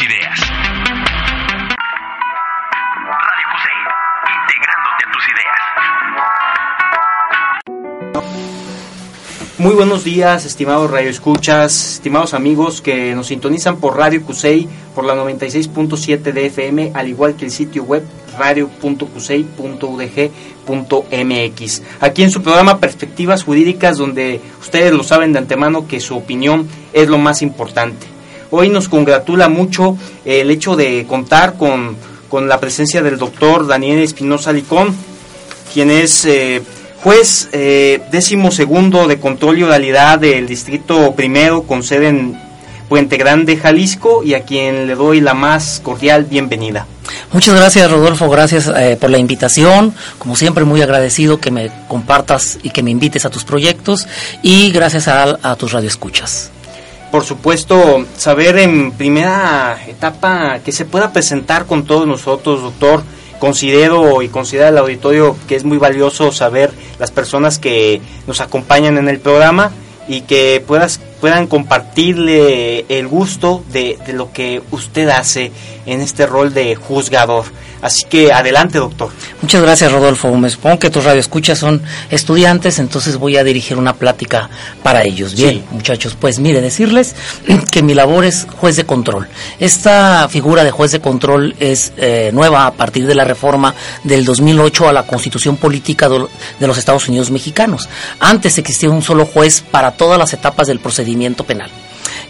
Ideas. Radio Cusey, integrándote a tus ideas. Muy buenos días, estimados radioescuchas, estimados amigos que nos sintonizan por Radio Cusey, por la 96.7 de FM, al igual que el sitio web radio.cusey.udg.mx. Aquí en su programa Perspectivas Jurídicas, donde ustedes lo saben de antemano que su opinión es lo más importante. Hoy nos congratula mucho el hecho de contar con, con la presencia del doctor Daniel Espinosa Licón, quien es eh, juez eh, décimo segundo de control y oralidad del distrito primero con sede en Puente Grande, Jalisco, y a quien le doy la más cordial bienvenida. Muchas gracias Rodolfo, gracias eh, por la invitación, como siempre muy agradecido que me compartas y que me invites a tus proyectos y gracias a, a tus radioescuchas. Por supuesto, saber en primera etapa que se pueda presentar con todos nosotros, doctor. Considero y considera el auditorio que es muy valioso saber las personas que nos acompañan en el programa y que puedas, puedan compartirle el gusto de, de lo que usted hace en este rol de juzgador. Así que adelante, doctor. Muchas gracias, Rodolfo. Me supongo que tus radioescuchas son estudiantes, entonces voy a dirigir una plática para ellos. Bien, Sí. muchachos, pues mire, decirles que mi labor es juez de control. Esta figura de juez de control es eh, nueva a partir de la reforma del 2008 a la Constitución Política de los Estados Unidos Mexicanos. Antes existía un solo juez para todas las etapas del procedimiento penal.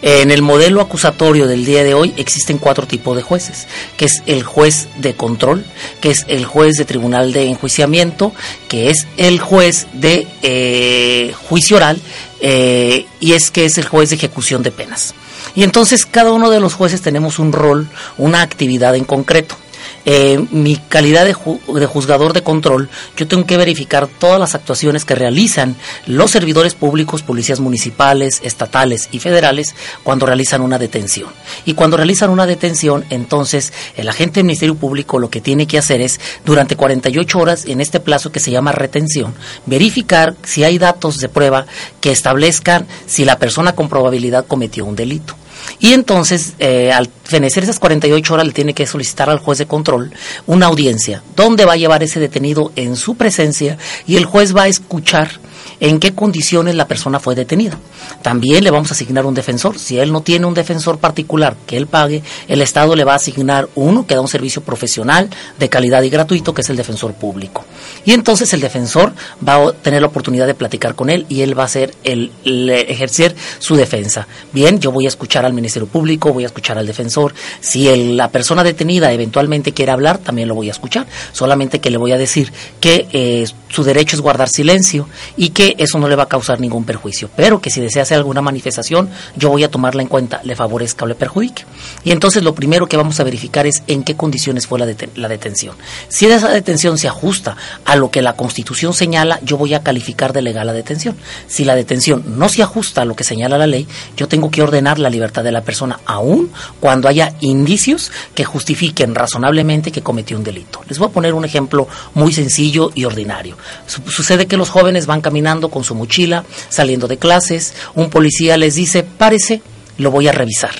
En el modelo acusatorio del día de hoy existen cuatro tipos de jueces, que es el juez de control, que es el juez de tribunal de enjuiciamiento, que es el juez de eh, juicio oral eh, y es que es el juez de ejecución de penas. Y entonces cada uno de los jueces tenemos un rol, una actividad en concreto. Eh, mi calidad de, de juzgador de control, yo tengo que verificar todas las actuaciones que realizan los servidores públicos, policías municipales, estatales y federales cuando realizan una detención. Y cuando realizan una detención, entonces el agente del Ministerio Público lo que tiene que hacer es, durante 48 horas, en este plazo que se llama retención, verificar si hay datos de prueba que establezcan si la persona con probabilidad cometió un delito. Y entonces, eh, al fenecer esas 48 horas, le tiene que solicitar al juez de control una audiencia, donde va a llevar ese detenido en su presencia y el juez va a escuchar en qué condiciones la persona fue detenida. También le vamos a asignar un defensor. Si él no tiene un defensor particular que él pague, el Estado le va a asignar uno que da un servicio profesional de calidad y gratuito, que es el defensor público. Y entonces el defensor va a tener la oportunidad de platicar con él y él va a hacer el, ejercer su defensa. Bien, yo voy a escuchar al Ministerio Público, voy a escuchar al defensor. Si la persona detenida eventualmente quiere hablar, también lo voy a escuchar. Solamente que le voy a decir que eh, su derecho es guardar silencio y que eso no le va a causar ningún perjuicio. Pero que si desea hacer alguna manifestación, yo voy a tomarla en cuenta, le favorezca o le perjudique. Y entonces lo primero que vamos a verificar es en qué condiciones fue la, deten- la detención. Si esa detención se ajusta a lo que la Constitución señala, yo voy a calificar de legal la detención. Si la detención no se ajusta a lo que señala la ley, yo tengo que ordenar la libertad de la persona, aun cuando haya indicios que justifiquen razonablemente que cometió un delito. Les voy a poner un ejemplo muy sencillo y ordinario. Su- sucede que los jóvenes van caminando con su mochila, saliendo de clases, un policía les dice, párese, lo voy a revisar.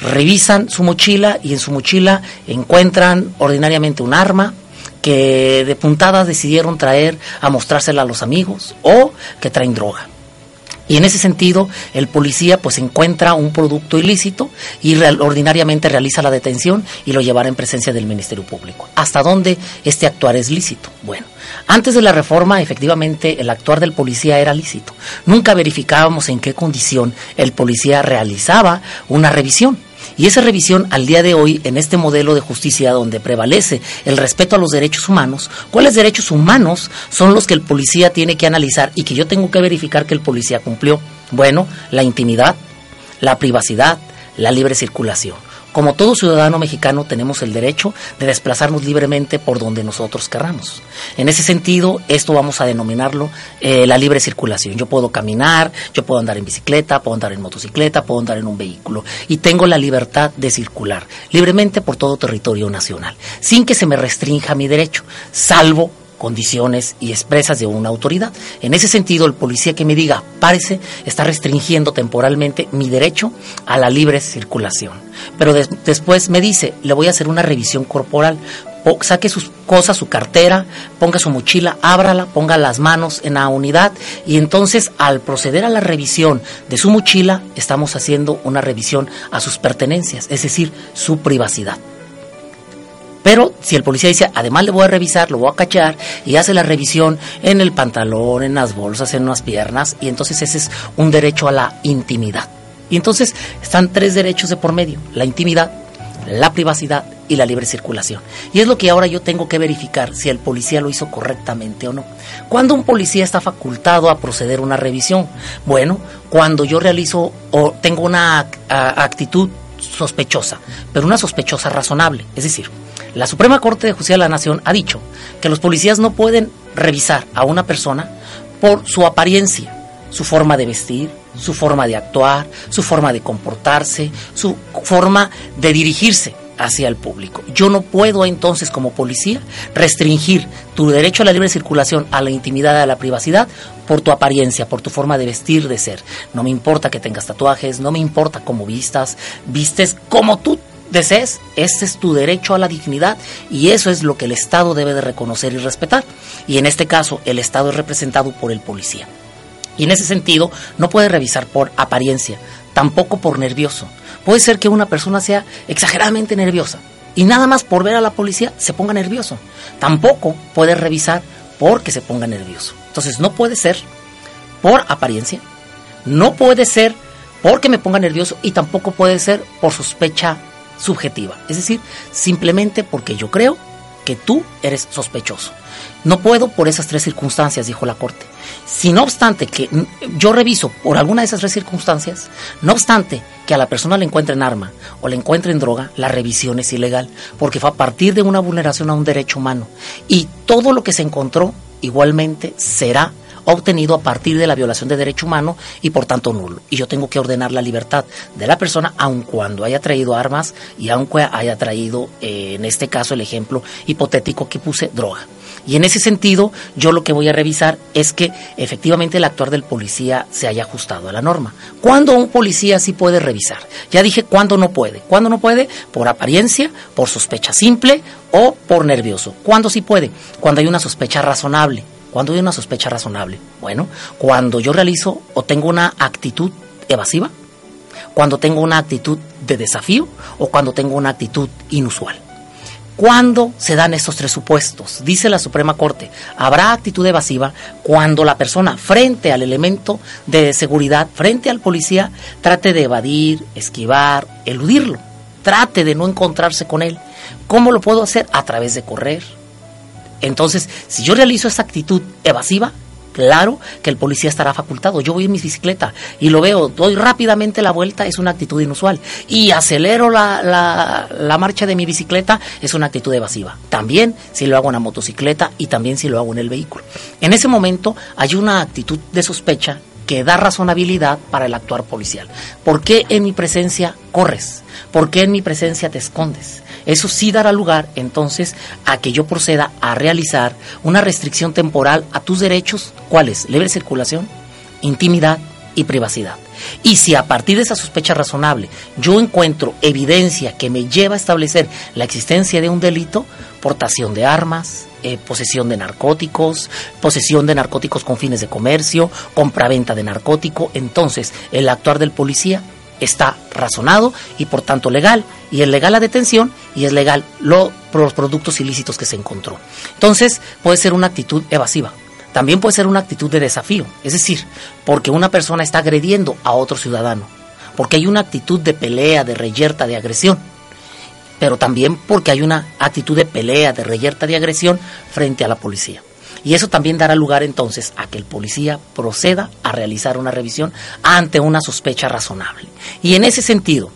Revisan su mochila y en su mochila encuentran ordinariamente un arma, que de puntadas decidieron traer a mostrársela a los amigos o que traen droga. Y en ese sentido, el policía pues encuentra un producto ilícito y ordinariamente realiza la detención y lo llevará en presencia del Ministerio Público. ¿Hasta dónde este actuar es lícito? Bueno, antes de la reforma, efectivamente, el actuar del policía era lícito. Nunca verificábamos en qué condición el policía realizaba una revisión. Y esa revisión al día de hoy, en este modelo de justicia donde prevalece el respeto a los derechos humanos, ¿cuáles derechos humanos son los que el policía tiene que analizar y que yo tengo que verificar que el policía cumplió? Bueno, la intimidad, la privacidad, la libre circulación. Como todo ciudadano mexicano tenemos el derecho de desplazarnos libremente por donde nosotros querramos. En ese sentido, esto vamos a denominarlo eh, la libre circulación. Yo puedo caminar, yo puedo andar en bicicleta, puedo andar en motocicleta, puedo andar en un vehículo y tengo la libertad de circular libremente por todo territorio nacional, sin que se me restrinja mi derecho, salvo condiciones y expresas de una autoridad. En ese sentido, el policía que me diga, párese, está restringiendo temporalmente mi derecho a la libre circulación. Pero des- después me dice, le voy a hacer una revisión corporal. Po- saque sus cosas, su cartera, ponga su mochila, ábrala, ponga las manos en la unidad y entonces al proceder a la revisión de su mochila, estamos haciendo una revisión a sus pertenencias, es decir, su privacidad. Pero si el policía dice, además le voy a revisar, lo voy a cachar y hace la revisión en el pantalón, en las bolsas, en las piernas, y entonces ese es un derecho a la intimidad. Y entonces están tres derechos de por medio, la intimidad, la privacidad y la libre circulación. Y es lo que ahora yo tengo que verificar si el policía lo hizo correctamente o no. ¿Cuándo un policía está facultado a proceder una revisión? Bueno, cuando yo realizo o tengo una actitud sospechosa, pero una sospechosa razonable. Es decir, la Suprema Corte de Justicia de la Nación ha dicho que los policías no pueden revisar a una persona por su apariencia, su forma de vestir, su forma de actuar, su forma de comportarse, su forma de dirigirse hacia el público. Yo no puedo entonces como policía restringir tu derecho a la libre circulación, a la intimidad, a la privacidad por tu apariencia, por tu forma de vestir, de ser. No me importa que tengas tatuajes, no me importa cómo vistas, vistes como tú desees, ese es tu derecho a la dignidad y eso es lo que el Estado debe de reconocer y respetar. Y en este caso, el Estado es representado por el policía. Y en ese sentido, no puede revisar por apariencia, tampoco por nervioso. Puede ser que una persona sea exageradamente nerviosa y nada más por ver a la policía se ponga nervioso. Tampoco puede revisar porque se ponga nervioso. Entonces, no puede ser por apariencia, no puede ser porque me ponga nervioso y tampoco puede ser por sospecha subjetiva. Es decir, simplemente porque yo creo que tú eres sospechoso. No puedo por esas tres circunstancias, dijo la Corte. Si no obstante que yo reviso por alguna de esas tres circunstancias, no obstante que a la persona le encuentren arma o le encuentren droga, la revisión es ilegal, porque fue a partir de una vulneración a un derecho humano. Y todo lo que se encontró igualmente será obtenido a partir de la violación de derecho humano y por tanto nulo. Y yo tengo que ordenar la libertad de la persona aun cuando haya traído armas y aunque haya traído, eh, en este caso el ejemplo hipotético que puse, droga. Y en ese sentido, yo lo que voy a revisar es que efectivamente el actuar del policía se haya ajustado a la norma. ¿Cuándo un policía sí puede revisar? Ya dije cuándo no puede. ¿Cuándo no puede? Por apariencia, por sospecha simple o por nervioso. ¿Cuándo sí puede? Cuando hay una sospecha razonable. ¿Cuándo hay una sospecha razonable? Bueno, cuando yo realizo o tengo una actitud evasiva, cuando tengo una actitud de desafío o cuando tengo una actitud inusual. ¿Cuándo se dan estos tres supuestos? Dice la Suprema Corte, habrá actitud evasiva cuando la persona frente al elemento de seguridad, frente al policía, trate de evadir, esquivar, eludirlo, trate de no encontrarse con él. ¿Cómo lo puedo hacer? A través de correr. Entonces, si yo realizo esta actitud evasiva, claro que el policía estará facultado. Yo voy en mi bicicleta y lo veo, doy rápidamente la vuelta, es una actitud inusual. Y acelero la, la, marcha de mi bicicleta, es una actitud evasiva. También si lo hago en la motocicleta y también si lo hago en el vehículo. En ese momento hay una actitud de sospecha que da razonabilidad para el actuar policial. ¿Por qué en mi presencia corres? ¿Por qué en mi presencia te escondes? Eso sí dará lugar entonces a que yo proceda a realizar una restricción temporal a tus derechos, ¿cuáles? Libre circulación, intimidad y privacidad. Y si a partir de esa sospecha razonable yo encuentro evidencia que me lleva a establecer la existencia de un delito, portación de armas, eh, posesión de narcóticos, posesión de narcóticos con fines de comercio, compraventa de narcótico, entonces el actuar del policía está razonado y por tanto legal, y es legal la detención y es legal lo, los productos ilícitos que se encontró. Entonces puede ser una actitud evasiva, también puede ser una actitud de desafío, es decir, porque una persona está agrediendo a otro ciudadano, porque hay una actitud de pelea, de reyerta, de agresión, pero también porque hay una actitud de pelea, de reyerta, de agresión frente a la policía. Y eso también dará lugar entonces a que el policía proceda a realizar una revisión ante una sospecha razonable. Y en ese sentido,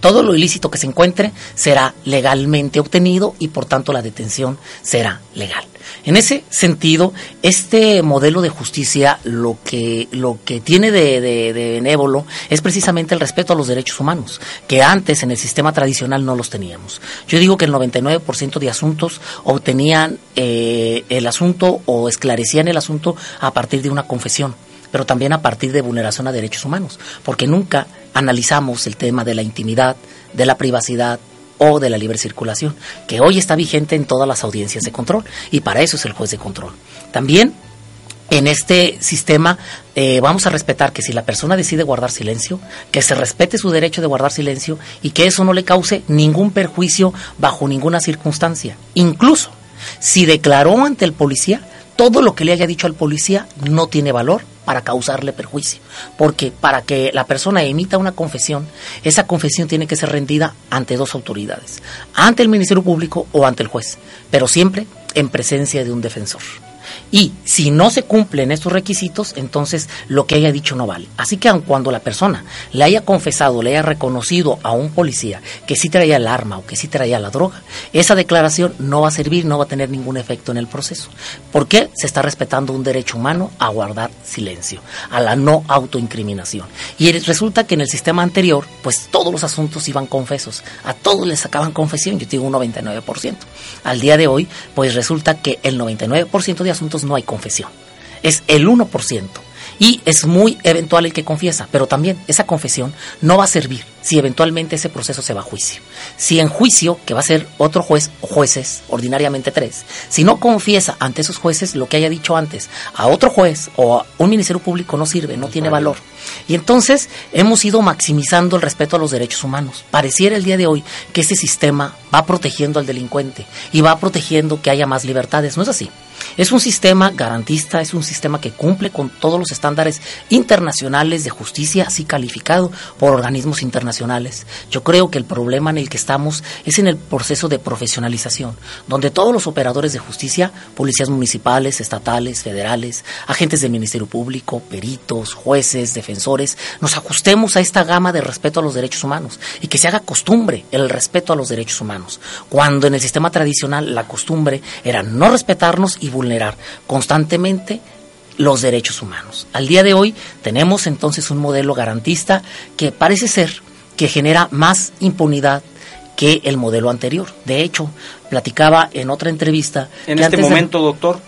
todo lo ilícito que se encuentre será legalmente obtenido y por tanto la detención será legal. En ese sentido, este modelo de justicia lo que, lo que tiene de, de, benévolo es precisamente el respeto a los derechos humanos, que antes en el sistema tradicional no los teníamos. Yo digo que el 99% de asuntos obtenían eh, el asunto o esclarecían el asunto a partir de una confesión pero también a partir de vulneración a derechos humanos, porque nunca analizamos el tema de la intimidad, de la privacidad o de la libre circulación, que hoy está vigente en todas las audiencias de control, y para eso es el juez de control. También en este sistema eh, vamos a respetar que si la persona decide guardar silencio, que se respete su derecho de guardar silencio y que eso no le cause ningún perjuicio bajo ninguna circunstancia. Incluso si declaró ante el policía, todo lo que le haya dicho al policía no tiene valor para causarle perjuicio. Porque para que la persona emita una confesión, esa confesión tiene que ser rendida ante dos autoridades, ante el Ministerio Público o ante el juez, pero siempre en presencia de un defensor. Y si no se cumplen estos requisitos, entonces lo que haya dicho no vale. Así que aun cuando la persona le haya confesado, le haya reconocido a un policía que sí traía el arma o que sí traía la droga, esa declaración no va a servir, no va a tener ningún efecto en el proceso. ¿Por qué? Se está respetando un derecho humano a guardar silencio, a la no autoincriminación. Y resulta que en el sistema anterior, pues todos los asuntos iban confesos, a todos les sacaban confesión, yo digo un 99%. Al día de hoy, pues resulta que el 99% de asuntos no hay confesión. Es el 1%. Y es muy eventual el que confiesa, pero también esa confesión no va a servir si eventualmente ese proceso se va a juicio. Si en juicio, que va a ser otro juez o jueces, ordinariamente tres, si no confiesa ante esos jueces lo que haya dicho antes, a otro juez o a un ministerio público no sirve, no tiene valor. Y entonces hemos ido maximizando el respeto a los derechos humanos. Pareciera el día de hoy que este sistema va protegiendo al delincuente y va protegiendo que haya más libertades. No es así. Es un sistema garantista, es un sistema que cumple con todos los estándares internacionales de justicia, así calificado por organismos internacionales. Yo creo que el problema en el que estamos es en el proceso de profesionalización, donde todos los operadores de justicia, policías municipales, estatales, federales, agentes del Ministerio Público, peritos, jueces, defensores, nos ajustemos a esta gama de respeto a los derechos humanos y que se haga costumbre el respeto a los derechos humanos, cuando en el sistema tradicional la costumbre era no respetarnos y vulnerar constantemente los derechos humanos. Al día de hoy tenemos entonces un modelo garantista que parece ser que genera más impunidad que el modelo anterior. De hecho, platicaba en otra entrevista. En que este de- momento, doctor,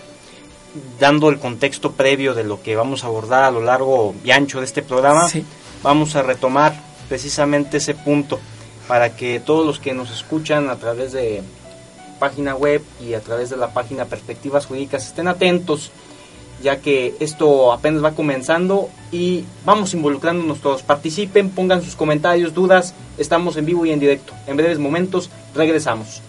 dando el contexto previo de lo que vamos a abordar a lo largo y ancho de este programa, Sí. vamos a retomar precisamente ese punto para que todos los que nos escuchan a través de página web y a través de la página Perspectivas Jurídicas estén atentos, ya que esto apenas va comenzando y vamos involucrándonos todos. Participen, pongan sus comentarios, dudas, estamos en vivo y en directo. En breves momentos regresamos.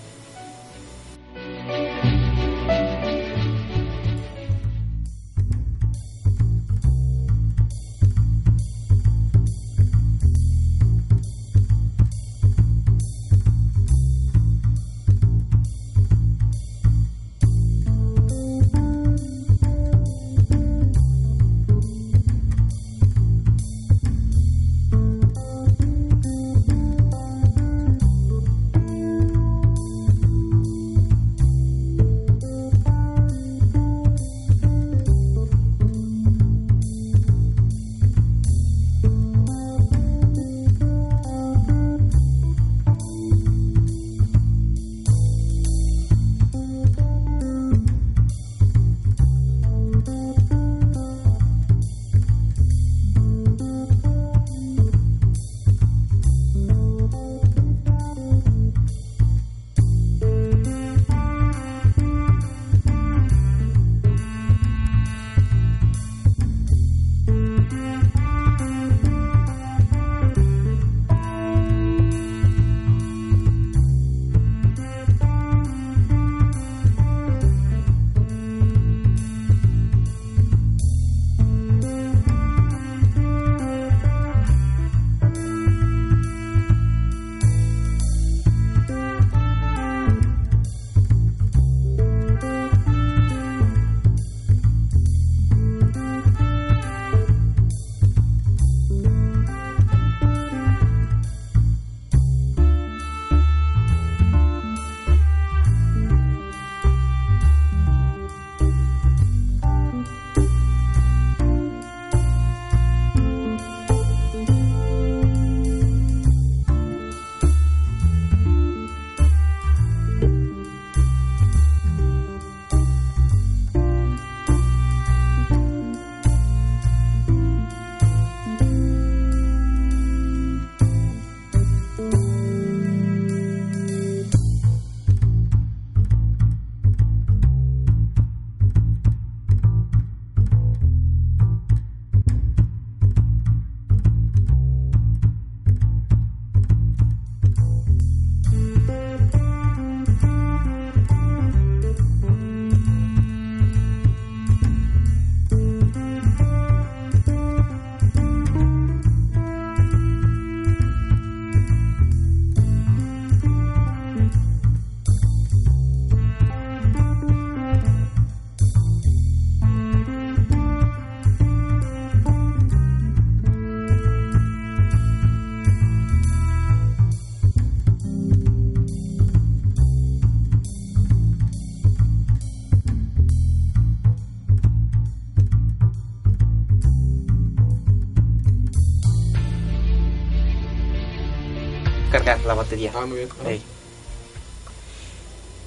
Batería. Ah, muy bien. Ey.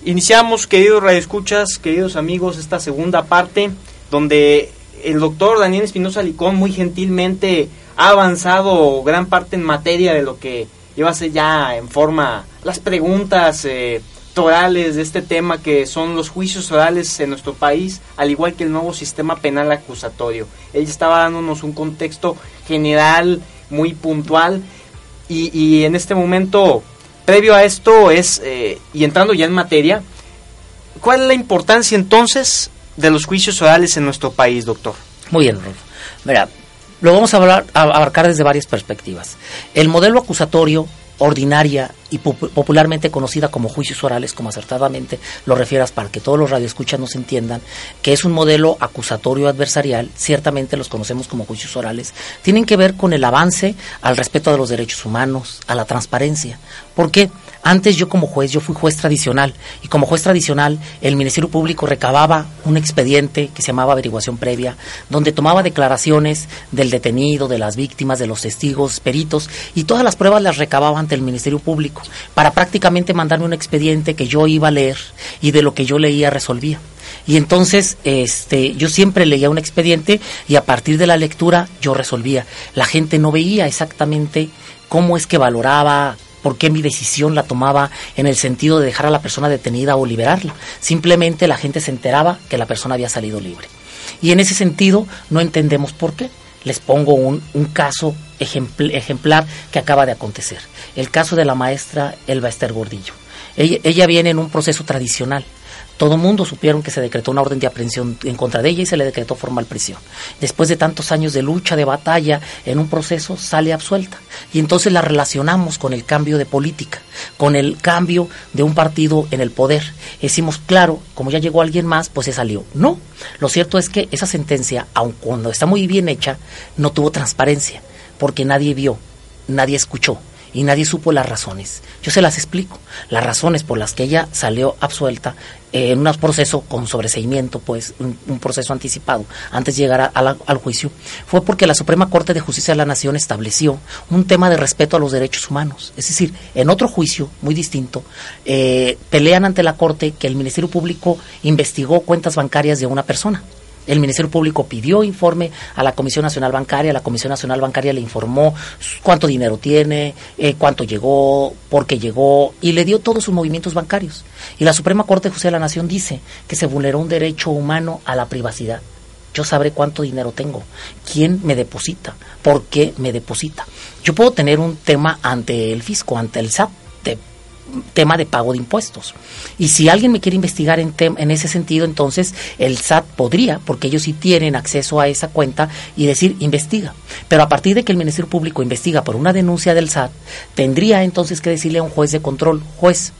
Iniciamos, queridos radioescuchas, queridos amigos, esta segunda parte donde el doctor Daniel Espinosa Licón muy gentilmente ha avanzado gran parte en materia de lo que iba a ser ya en forma las preguntas eh, orales de este tema que son los juicios orales en nuestro país, al igual que el nuevo sistema penal acusatorio. Él estaba dándonos un contexto general muy puntual y, y en este momento, previo a esto es, eh, y entrando ya en materia, ¿cuál es la importancia entonces de los juicios orales en nuestro país, doctor? Muy bien, Rolfo. Mira, lo vamos a, hablar, a abarcar desde varias perspectivas. El modelo acusatorio ordinaria y pop- popularmente conocida como juicios orales, como acertadamente lo refieras para que todos los radioescuchas nos entiendan, que es un modelo acusatorio adversarial, ciertamente los conocemos como juicios orales, tienen que ver con el avance al respeto de los derechos humanos, a la transparencia. ¿Por qué? Antes yo como juez, yo fui juez tradicional y como juez tradicional el Ministerio Público recababa un expediente que se llamaba averiguación previa, donde tomaba declaraciones del detenido, de las víctimas, de los testigos, peritos y todas las pruebas las recababa ante el Ministerio Público para prácticamente mandarme un expediente que yo iba a leer y de lo que yo leía resolvía. Y entonces, este, yo siempre leía un expediente y a partir de la lectura yo resolvía. La gente no veía exactamente cómo es que valoraba, por qué mi decisión la tomaba en el sentido de dejar a la persona detenida o liberarla. Simplemente la gente se enteraba que la persona había salido libre. Y en ese sentido no entendemos por qué. Les pongo un, caso ejempl- ejemplar que acaba de acontecer. El caso de la maestra Elba Esther Gordillo. Ella, viene en un proceso tradicional. Todo mundo supieron que se decretó una orden de aprehensión en contra de ella y se le decretó formal prisión. Después de tantos años de lucha, de batalla, en un proceso sale absuelta. Y entonces la relacionamos con el cambio de política, con el cambio de un partido en el poder. Decimos, claro, como ya llegó alguien más, pues se salió. No, lo cierto es que esa sentencia, aun cuando está muy bien hecha, no tuvo transparencia, porque nadie vio, nadie escuchó y nadie supo las razones. Yo se las explico. Las razones por las que ella salió absuelta eh, en un proceso con sobreseimiento, pues un, proceso anticipado, antes de llegar a la- al juicio, fue porque la Suprema Corte de Justicia de la Nación estableció un tema de respeto a los derechos humanos. Es decir, en otro juicio muy distinto, eh, pelean ante la Corte que el Ministerio Público investigó cuentas bancarias de una persona. El Ministerio Público pidió informe a la Comisión Nacional Bancaria, la Comisión Nacional Bancaria le informó cuánto dinero tiene, eh, cuánto llegó, por qué llegó, y le dio todos sus movimientos bancarios. Y la Suprema Corte de Justicia de la Nación dice que se vulneró un derecho humano a la privacidad. Yo sabré cuánto dinero tengo, quién me deposita, por qué me deposita. Yo puedo tener un tema ante el fisco, ante el SAT, tema de pago de impuestos. Y si alguien me quiere investigar en, en ese sentido, entonces el SAT podría, porque ellos sí tienen acceso a esa cuenta y decir, investiga. Pero a partir de que el Ministerio Público investiga por una denuncia del SAT, tendría entonces que decirle a un juez de control, juez,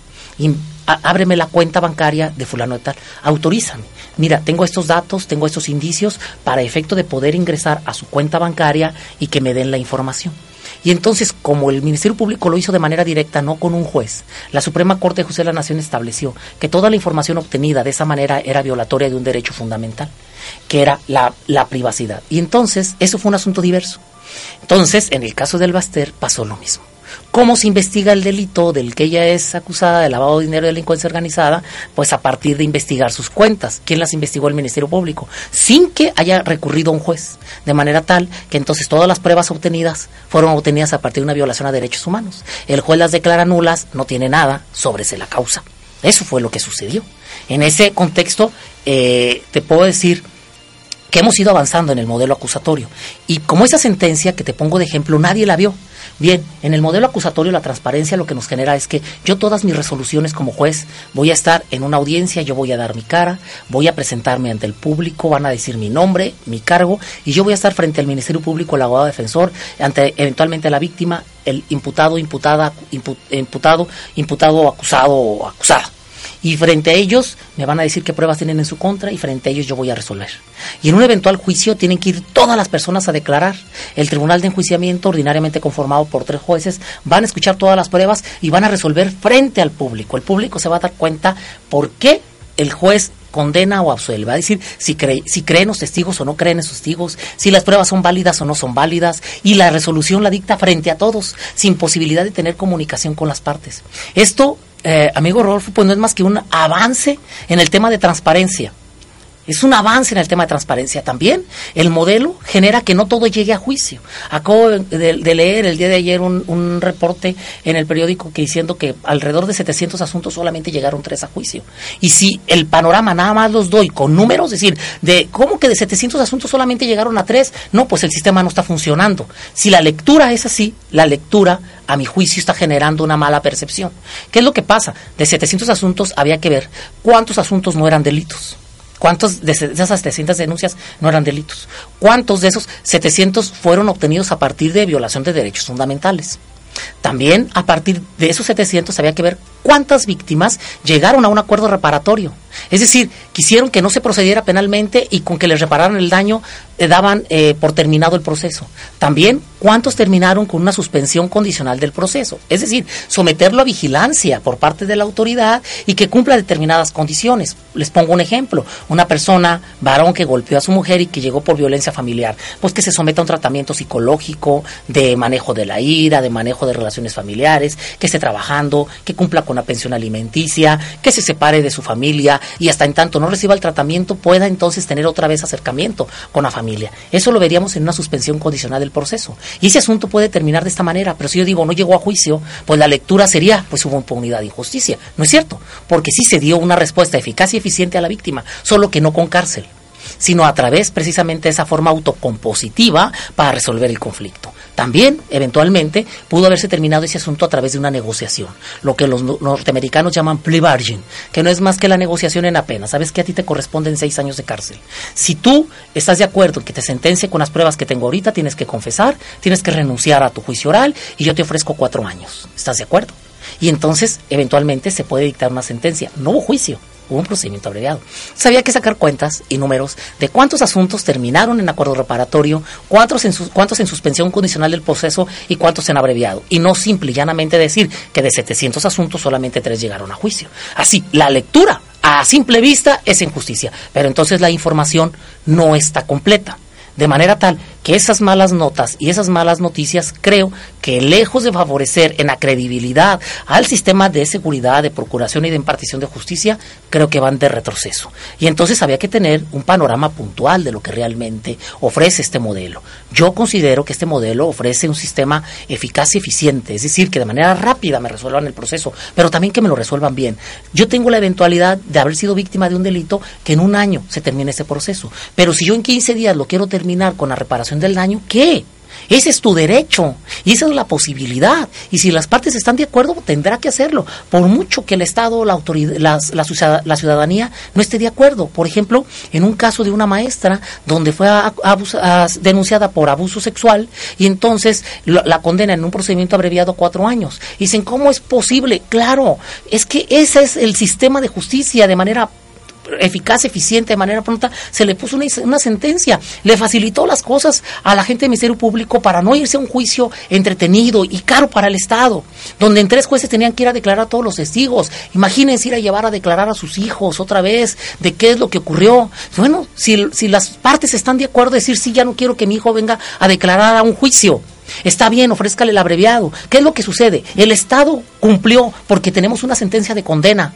ábreme la cuenta bancaria de fulano de tal, autorízame. Mira, tengo estos datos, tengo estos indicios para efecto de poder ingresar a su cuenta bancaria y que me den la información. Y entonces, como el Ministerio Público lo hizo de manera directa, no con un juez, la Suprema Corte de Justicia de la Nación estableció que toda la información obtenida de esa manera era violatoria de un derecho fundamental, que era la, la privacidad. Y entonces, eso fue un asunto diverso. Entonces, en el caso del Baster pasó lo mismo. ¿Cómo se investiga el delito del que ella es acusada de lavado de dinero y delincuencia organizada? Pues a partir de investigar sus cuentas. ¿Quién las investigó? El Ministerio Público. Sin que haya recurrido a un juez. De manera tal que entonces todas las pruebas obtenidas fueron obtenidas a partir de una violación a derechos humanos. El juez las declara nulas, no tiene nada sobre la causa. Eso fue lo que sucedió. En ese contexto, eh, te puedo decir que hemos ido avanzando en el modelo acusatorio. Y como esa sentencia que te pongo de ejemplo, nadie la vio. Bien, en el modelo acusatorio la transparencia lo que nos genera es que yo todas mis resoluciones como juez voy a estar en una audiencia, yo voy a dar mi cara, voy a presentarme ante el público, van a decir mi nombre, mi cargo, y yo voy a estar frente al Ministerio Público, el abogado defensor, ante eventualmente la víctima, el imputado, imputada, impu- imputado, imputado, acusado o acusada. Y frente a ellos me van a decir qué pruebas tienen en su contra y frente a ellos yo voy a resolver. Y en un eventual juicio tienen que ir todas las personas a declarar. El tribunal de enjuiciamiento, ordinariamente conformado por tres jueces, van a escuchar todas las pruebas y van a resolver frente al público. El público se va a dar cuenta por qué el juez condena o absuelve. Va a decir si, cree, si creen los testigos o no creen esos testigos, si las pruebas son válidas o no son válidas, y la resolución la dicta frente a todos, sin posibilidad de tener comunicación con las partes. Esto, eh, amigo Rodolfo, pues no es más que un avance en el tema de transparencia. Es un avance en el tema de transparencia también. El modelo genera que no todo llegue a juicio. Acabo de, de leer el día de ayer un, reporte en el periódico que diciendo que alrededor de 700 asuntos solamente llegaron tres a juicio. Y si el panorama nada más los doy con números, es decir, de cómo que de 700 asuntos solamente llegaron a tres, no, pues el sistema no está funcionando. Si la lectura es así, la lectura a mi juicio está generando una mala percepción. ¿Qué es lo que pasa? De 700 asuntos había que ver cuántos asuntos no eran delitos. ¿Cuántos de esas 700 denuncias no eran delitos? ¿Cuántos de esos 700 fueron obtenidos a partir de violación de derechos fundamentales? También a partir de esos 700 había que ver cuántas víctimas llegaron a un acuerdo reparatorio. Es decir, quisieron que no se procediera penalmente y con que les repararan el daño eh, daban eh, por terminado el proceso. También cuántos terminaron con una suspensión condicional del proceso. Es decir, someterlo a vigilancia por parte de la autoridad y que cumpla determinadas condiciones. Les pongo un ejemplo. Una persona, varón que golpeó a su mujer y que llegó por violencia familiar, pues que se someta a un tratamiento psicológico, de manejo de la ira, de manejo de relaciones familiares, que esté trabajando, que cumpla con la pensión alimenticia, que se separe de su familia y hasta en tanto no reciba el tratamiento pueda entonces tener otra vez acercamiento con la familia. Eso lo veríamos en una suspensión condicional del proceso. Y ese asunto puede terminar de esta manera, pero si yo digo no llegó a juicio, pues la lectura sería pues hubo impunidad e injusticia. No es cierto, porque sí se dio una respuesta eficaz y eficiente a la víctima, solo que no con cárcel sino a través precisamente de esa forma autocompositiva para resolver el conflicto. También, eventualmente, pudo haberse terminado ese asunto a través de una negociación, lo que los norteamericanos llaman plea bargain, que no es más que la negociación en apenas. Sabes que a ti te corresponden seis años de cárcel. Si tú estás de acuerdo en que te sentencie con las pruebas que tengo ahorita, tienes que confesar, tienes que renunciar a tu juicio oral y yo te ofrezco cuatro años. ¿Estás de acuerdo? Y entonces, eventualmente, se puede dictar una sentencia. No hubo juicio, un procedimiento abreviado. Sabía que sacar cuentas y números de cuántos asuntos terminaron en acuerdo reparatorio, cuántos en, cuántos en suspensión condicional del proceso y cuántos en abreviado. Y no simple y llanamente decir que de 700 asuntos solamente tres llegaron a juicio. Así, la lectura a simple vista es injusticia, pero entonces la información no está completa. De manera tal que esas malas notas y esas malas noticias creo que lejos de favorecer en la credibilidad al sistema de seguridad, de procuración y de impartición de justicia, creo que van de retroceso. Y entonces había que tener un panorama puntual de lo que realmente ofrece este modelo. Yo considero que este modelo ofrece un sistema eficaz y eficiente, es decir, que de manera rápida me resuelvan el proceso, pero también que me lo resuelvan bien. Yo tengo la eventualidad de haber sido víctima de un delito que en un año se termine ese proceso, pero si yo en 15 días lo quiero terminar con la reparación del daño, ¿qué? Ese es tu derecho y esa es la posibilidad. Y si las partes están de acuerdo, tendrá que hacerlo. Por mucho que el Estado, la, autoridad, la, ciudadanía no esté de acuerdo. Por ejemplo, en un caso de una maestra donde fue a, a, denunciada por abuso sexual y entonces la, condena en un procedimiento abreviado cuatro años. Dicen, ¿cómo es posible? Claro, es que ese es el sistema de justicia de manera eficaz, eficiente, de manera pronta, se le puso una, sentencia. Le facilitó las cosas a la gente del Ministerio Público para no irse a un juicio entretenido y caro para el Estado, donde en tres jueces tenían que ir a declarar a todos los testigos. Imagínense ir a llevar a declarar a sus hijos otra vez de qué es lo que ocurrió. Bueno, si, si las partes están de acuerdo, decir, sí, ya no quiero que mi hijo venga a declarar a un juicio. Está bien, ofrézcale el abreviado. ¿Qué es lo que sucede? El Estado cumplió porque tenemos una sentencia de condena.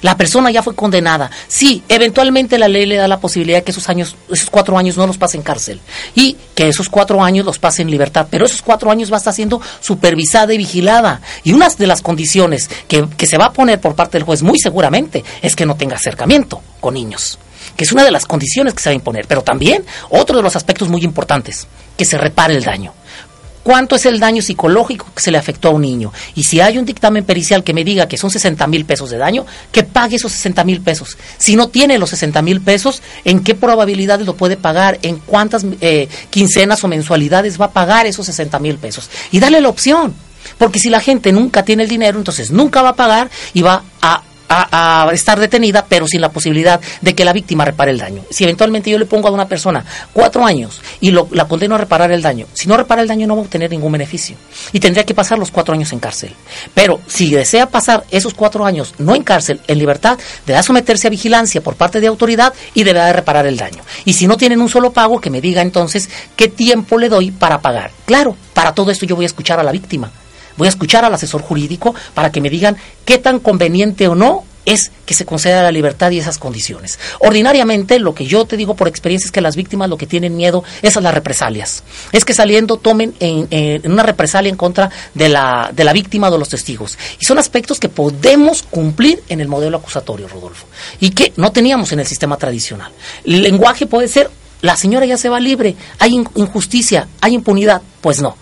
La persona ya fue condenada. Sí, eventualmente la ley le da la posibilidad que esos años, esos cuatro años no los pase en cárcel y que esos cuatro años los pase en libertad. Pero esos cuatro años va a estar siendo supervisada y vigilada. Y una de las condiciones que, que se va a poner por parte del juez, muy seguramente, es que no tenga acercamiento con niños que es una de las condiciones que se va a imponer, pero también otro de los aspectos muy importantes, que se repare el daño cuánto es el daño psicológico que se le afectó a un niño. Y si hay un dictamen pericial que me diga que son 60 mil pesos de daño, que pague esos 60 mil pesos. Si no tiene los 60 mil pesos, ¿en qué probabilidades lo puede pagar? ¿En cuántas eh, quincenas o mensualidades va a pagar esos 60 mil pesos? Y darle la opción. Porque si la gente nunca tiene el dinero, entonces nunca va a pagar y va a a, estar detenida, pero sin la posibilidad de que la víctima repare el daño. Si eventualmente yo le pongo a una persona cuatro años y lo- la condeno a reparar el daño, si no repara el daño no va a obtener ningún beneficio y tendría que pasar los cuatro años en cárcel. Pero si desea pasar esos cuatro años no en cárcel, en libertad, deberá someterse a vigilancia por parte de autoridad y deberá de reparar el daño. Y si no tienen un solo pago, que me diga entonces qué tiempo le doy para pagar. Claro, para todo esto yo voy a escuchar a la víctima. Voy a escuchar al asesor jurídico para que me digan qué tan conveniente o no es que se conceda la libertad y esas condiciones. Ordinariamente, lo que yo te digo por experiencia es que las víctimas lo que tienen miedo es a las represalias. Es que saliendo tomen en, una represalia en contra de la, de la víctima o de los testigos. Y son aspectos que podemos cumplir en el modelo acusatorio, Rodolfo, y que no teníamos en el sistema tradicional. El lenguaje puede ser, la señora ya se va libre, hay in- injusticia, hay impunidad. Pues no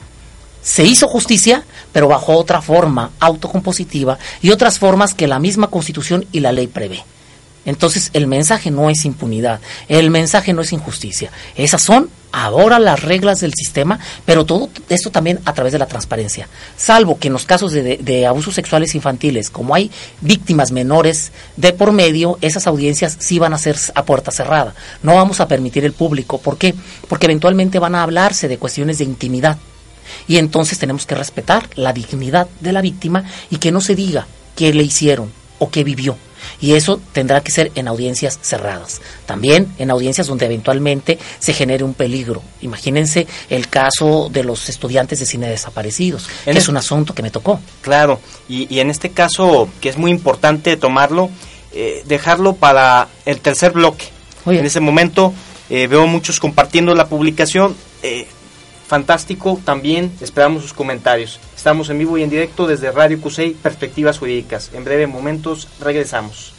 se hizo justicia, pero bajo otra forma autocompositiva y otras formas que la misma Constitución y la ley prevé. Entonces el mensaje no es impunidad, el mensaje no es injusticia. Esas son ahora las reglas del sistema, pero todo esto también a través de la transparencia. Salvo que en los casos de, abusos sexuales infantiles, como hay víctimas menores de por medio, esas audiencias sí van a ser a puerta cerrada. No vamos a permitir el público. ¿Por qué? Porque eventualmente van a hablarse de cuestiones de intimidad. Y entonces tenemos que respetar la dignidad de la víctima y que no se diga qué le hicieron o qué vivió. Y eso tendrá que ser en audiencias cerradas. También en audiencias donde eventualmente se genere un peligro. Imagínense el caso de los estudiantes de cine desaparecidos, que es un asunto que me tocó. Claro, y, y en este caso, que es muy importante tomarlo, eh, dejarlo para el tercer bloque. En ese momento eh, veo muchos compartiendo la publicación. eh, fantástico, también esperamos sus comentarios. Estamos en vivo y en directo desde Radio Cusey, Perspectivas Jurídicas. En breve momentos regresamos.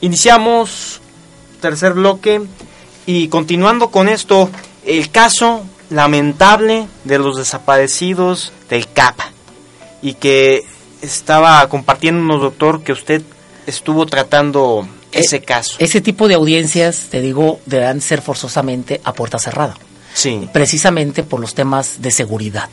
Iniciamos tercer bloque y continuando con esto, el caso lamentable de los desaparecidos del CAP y que estaba compartiéndonos, doctor, que usted estuvo tratando ese Eh, caso. Ese tipo de audiencias, te digo, deberán ser forzosamente a puerta cerrada. Sí. precisamente por los temas de seguridad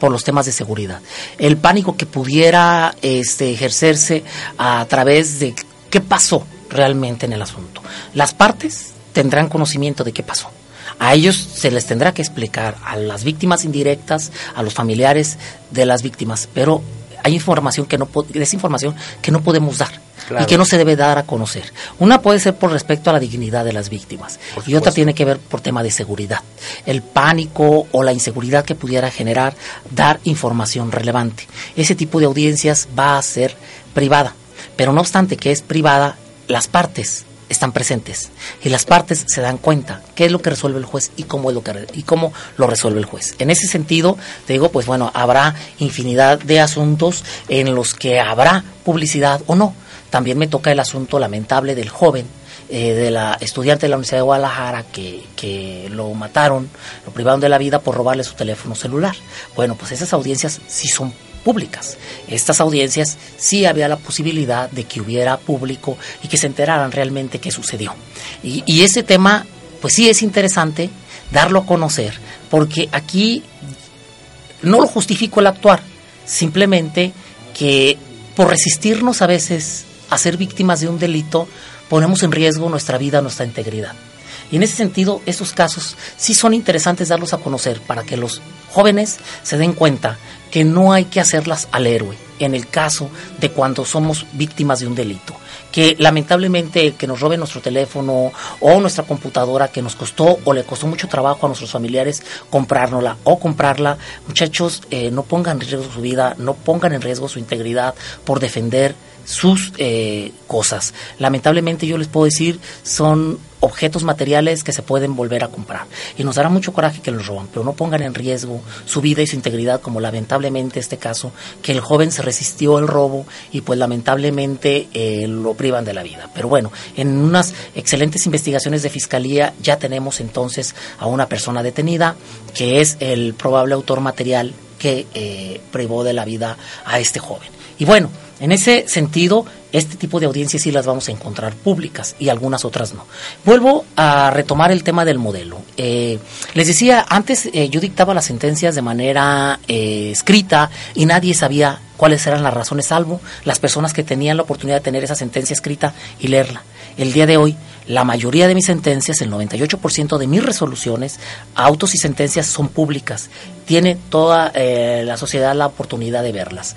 por los temas de seguridad. El pánico que pudiera este, ejercerse a través de qué pasó realmente en el asunto. Las partes tendrán conocimiento de qué pasó. A ellos se les tendrá que explicar, a las víctimas indirectas, a los familiares de las víctimas, pero hay información que no es información que no podemos dar Claro. y que no se debe dar a conocer. Una puede ser por respecto a la dignidad de las víctimas y otra tiene que ver por tema de seguridad. El pánico o la inseguridad que pudiera generar dar información relevante. Ese tipo de audiencias va a ser privada, pero no obstante que es privada, las partes están presentes y las partes se dan cuenta qué es lo que resuelve el juez y cómo es lo que y cómo lo resuelve el juez. En ese sentido, te digo, pues bueno, habrá infinidad de asuntos en los que habrá publicidad o no. También me toca el asunto lamentable del joven eh, de la estudiante de la Universidad de Guadalajara que, que lo mataron, lo privaron de la vida por robarle su teléfono celular. Bueno, pues esas audiencias sí son públicas. Estas audiencias sí había la posibilidad de que hubiera público y que se enteraran realmente qué sucedió. Y, y ese tema, pues sí es interesante darlo a conocer, porque aquí no lo justifico el actuar, simplemente que por resistirnos a veces a ser víctimas de un delito, ponemos en riesgo nuestra vida, nuestra integridad. Y en ese sentido, estos casos sí son interesantes darlos a conocer para que los jóvenes se den cuenta que no hay que hacerlas al héroe en el caso de cuando somos víctimas de un delito. Que lamentablemente que nos roben nuestro teléfono o nuestra computadora que nos costó o le costó mucho trabajo a nuestros familiares comprárnosla o comprarla, muchachos, eh, no pongan en riesgo su vida, no pongan en riesgo su integridad por defender sus eh, cosas. Lamentablemente yo les puedo decir, son objetos materiales que se pueden volver a comprar. Y nos dará mucho coraje que los roban, pero no pongan en riesgo su vida y su integridad, como lamentablemente este caso, que el joven se resistió al robo y pues lamentablemente eh, lo privan de la vida. Pero bueno, en unas excelentes investigaciones de fiscalía ya tenemos entonces a una persona detenida, que es el probable autor material que eh, privó de la vida a este joven. Y bueno, en ese sentido, este tipo de audiencias sí las vamos a encontrar públicas y algunas otras no. Vuelvo a retomar el tema del modelo. Eh, les decía, antes eh, yo dictaba las sentencias de manera eh, escrita y nadie sabía cuáles eran las razones, salvo las personas que tenían la oportunidad de tener esa sentencia escrita y leerla. El día de hoy, la mayoría de mis sentencias, el 98% de mis resoluciones, autos y sentencias son públicas. Tiene toda eh, la sociedad la oportunidad de verlas.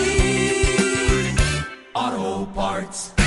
parts.